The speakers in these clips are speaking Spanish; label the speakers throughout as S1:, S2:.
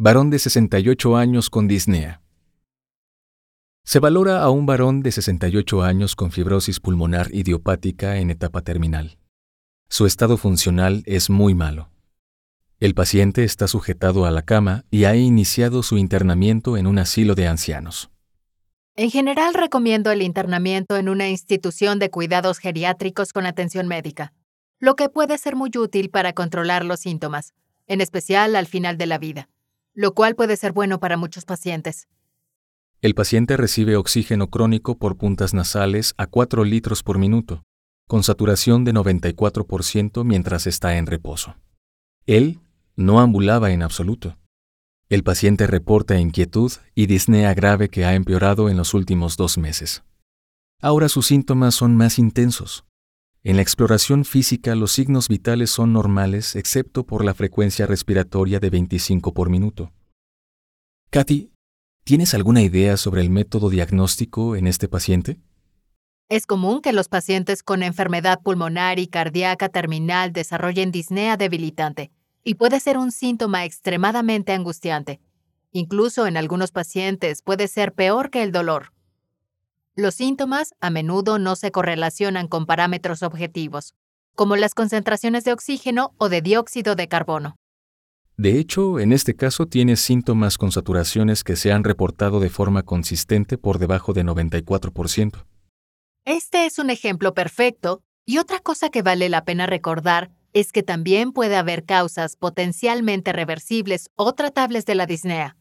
S1: Varón de 68 años con disnea. Se valora a un varón de 68 años con fibrosis pulmonar idiopática en etapa terminal. Su estado funcional es muy malo. El paciente está sujetado a la cama y ha iniciado su internamiento en un asilo de ancianos.
S2: En general recomiendo el internamiento en una institución de cuidados geriátricos con atención médica, lo que puede ser muy útil para controlar los síntomas, en especial al final de la vida, lo cual puede ser bueno para muchos pacientes.
S1: El paciente recibe oxígeno crónico por puntas nasales a 4 litros por minuto, con saturación de 94% mientras está en reposo. Él no ambulaba en absoluto. El paciente reporta inquietud y disnea grave que ha empeorado en los últimos dos meses. Ahora sus síntomas son más intensos. En la exploración física los signos vitales son normales excepto por la frecuencia respiratoria de 25 por minuto. Katy, ¿tienes alguna idea sobre el método diagnóstico en este paciente?
S2: Es común que los pacientes con enfermedad pulmonar y cardíaca terminal desarrollen disnea debilitante y puede ser un síntoma extremadamente angustiante. Incluso en algunos pacientes puede ser peor que el dolor. Los síntomas a menudo no se correlacionan con parámetros objetivos, como las concentraciones de oxígeno o de dióxido de carbono.
S1: De hecho, en este caso tiene síntomas con saturaciones que se han reportado de forma consistente por debajo de 94%.
S2: Este es un ejemplo perfecto, y otra cosa que vale la pena recordar es que también puede haber causas potencialmente reversibles o tratables de la disnea.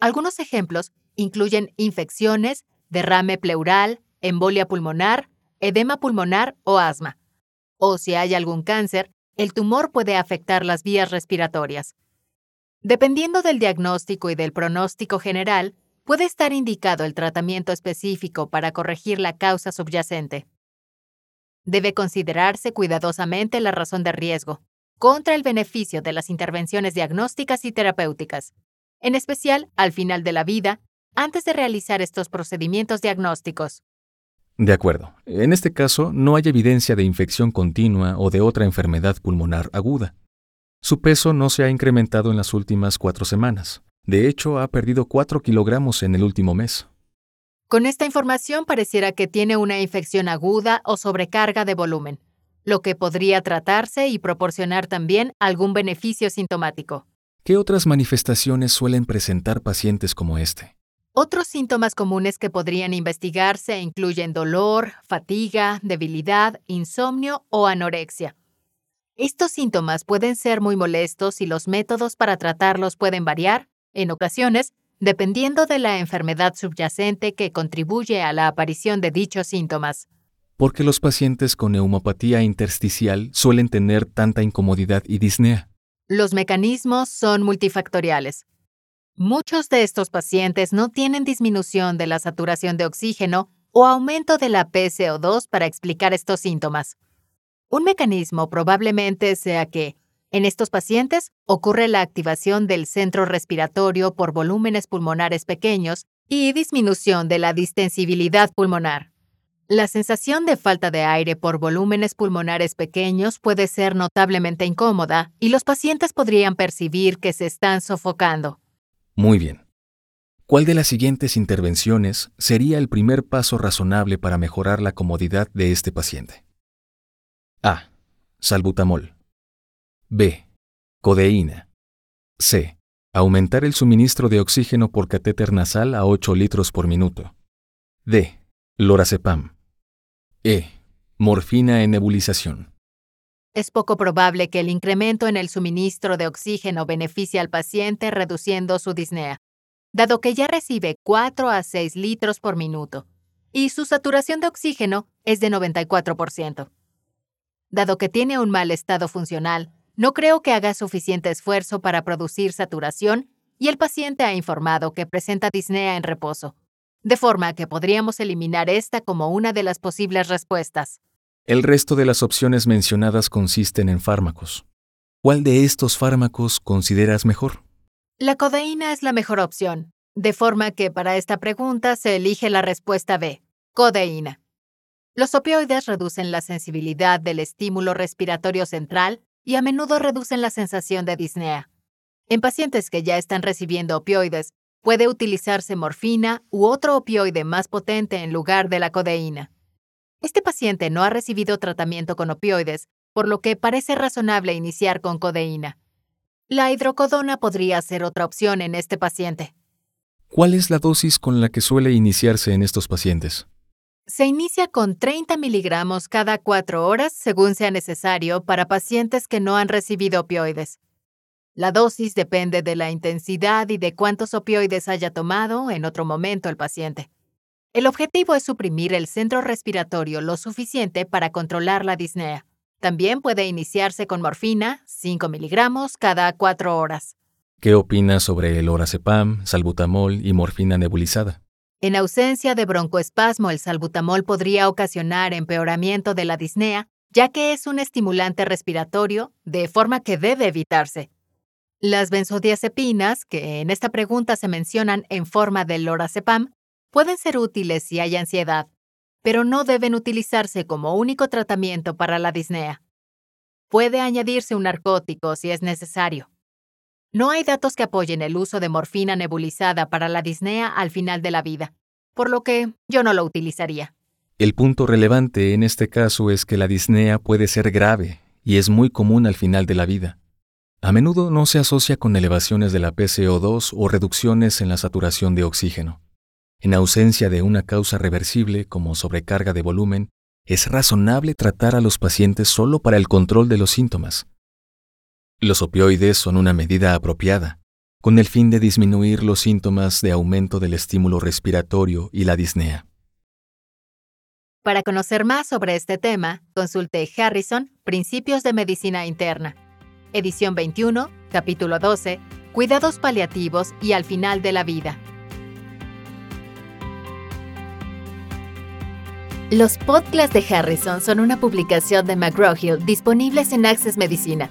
S2: Algunos ejemplos incluyen infecciones, derrame pleural, embolia pulmonar, edema pulmonar o asma. O si hay algún cáncer, el tumor puede afectar las vías respiratorias. Dependiendo del diagnóstico y del pronóstico general, puede estar indicado el tratamiento específico para corregir la causa subyacente. Debe considerarse cuidadosamente la razón de riesgo contra el beneficio de las intervenciones diagnósticas y terapéuticas, en especial al final de la vida, antes de realizar estos procedimientos diagnósticos.
S1: De acuerdo. En este caso, no hay evidencia de infección continua o de otra enfermedad pulmonar aguda. Su peso no se ha incrementado en las últimas cuatro semanas. De hecho, ha perdido 4 kilogramos en el último mes.
S2: Con esta información pareciera que tiene una infección aguda o sobrecarga de volumen, lo que podría tratarse y proporcionar también algún beneficio sintomático.
S1: ¿Qué otras manifestaciones suelen presentar pacientes como este?
S2: Otros síntomas comunes que podrían investigarse incluyen dolor, fatiga, debilidad, insomnio o anorexia. Estos síntomas pueden ser muy molestos y los métodos para tratarlos pueden variar, en ocasiones, dependiendo de la enfermedad subyacente que contribuye a la aparición de dichos síntomas.
S1: ¿Por qué los pacientes con neumopatía intersticial suelen tener tanta incomodidad y disnea?
S2: Los mecanismos son multifactoriales. Muchos de estos pacientes no tienen disminución de la saturación de oxígeno o aumento de la PCO2 para explicar estos síntomas. Un mecanismo probablemente sea que, en estos pacientes ocurre la activación del centro respiratorio por volúmenes pulmonares pequeños y disminución de la distensibilidad pulmonar. La sensación de falta de aire por volúmenes pulmonares pequeños puede ser notablemente incómoda y los pacientes podrían percibir que se están sofocando.
S1: Muy bien. ¿Cuál de las siguientes intervenciones sería el primer paso razonable para mejorar la comodidad de este paciente? A. Salbutamol. B. Codeína. C. Aumentar el suministro de oxígeno por catéter nasal a 8 litros por minuto. D. Lorazepam. E. Morfina en nebulización.
S2: Es poco probable que el incremento en el suministro de oxígeno beneficie al paciente reduciendo su disnea, dado que ya recibe 4 a 6 litros por minuto, y su saturación de oxígeno es de 94%. Dado que tiene un mal estado funcional, no creo que haga suficiente esfuerzo para producir saturación y el paciente ha informado que presenta disnea en reposo, de forma que podríamos eliminar esta como una de las posibles respuestas.
S1: El resto de las opciones mencionadas consisten en fármacos. ¿Cuál de estos fármacos consideras mejor?
S2: La codeína es la mejor opción, de forma que para esta pregunta se elige la respuesta B, codeína. Los opioides reducen la sensibilidad del estímulo respiratorio central y a menudo reducen la sensación de disnea. En pacientes que ya están recibiendo opioides, puede utilizarse morfina u otro opioide más potente en lugar de la codeína. Este paciente no ha recibido tratamiento con opioides, por lo que parece razonable iniciar con codeína. La hidrocodona podría ser otra opción en este paciente.
S1: ¿Cuál es la dosis con la que suele iniciarse en estos pacientes?
S2: Se inicia con 30 miligramos cada cuatro horas según sea necesario para pacientes que no han recibido opioides. La dosis depende de la intensidad y de cuántos opioides haya tomado en otro momento el paciente. El objetivo es suprimir el centro respiratorio lo suficiente para controlar la disnea. También puede iniciarse con morfina, 5 miligramos cada cuatro horas.
S1: ¿Qué opinas sobre el orazepam, salbutamol y morfina nebulizada?
S2: En ausencia de broncoespasmo, el salbutamol podría ocasionar empeoramiento de la disnea, ya que es un estimulante respiratorio, de forma que debe evitarse. Las benzodiazepinas, que en esta pregunta se mencionan en forma de lorazepam, pueden ser útiles si hay ansiedad, pero no deben utilizarse como único tratamiento para la disnea. Puede añadirse un narcótico si es necesario. No hay datos que apoyen el uso de morfina nebulizada para la disnea al final de la vida, por lo que yo no lo utilizaría.
S1: El punto relevante en este caso es que la disnea puede ser grave y es muy común al final de la vida. A menudo no se asocia con elevaciones de la PCO2 o reducciones en la saturación de oxígeno. En ausencia de una causa reversible como sobrecarga de volumen, es razonable tratar a los pacientes solo para el control de los síntomas. Los opioides son una medida apropiada, con el fin de disminuir los síntomas de aumento del estímulo respiratorio y la disnea.
S2: Para conocer más sobre este tema, consulte Harrison, Principios de Medicina Interna, edición 21, capítulo 12, Cuidados paliativos y al final de la vida. Los podcasts de Harrison son una publicación de McGraw-Hill disponibles en Access Medicina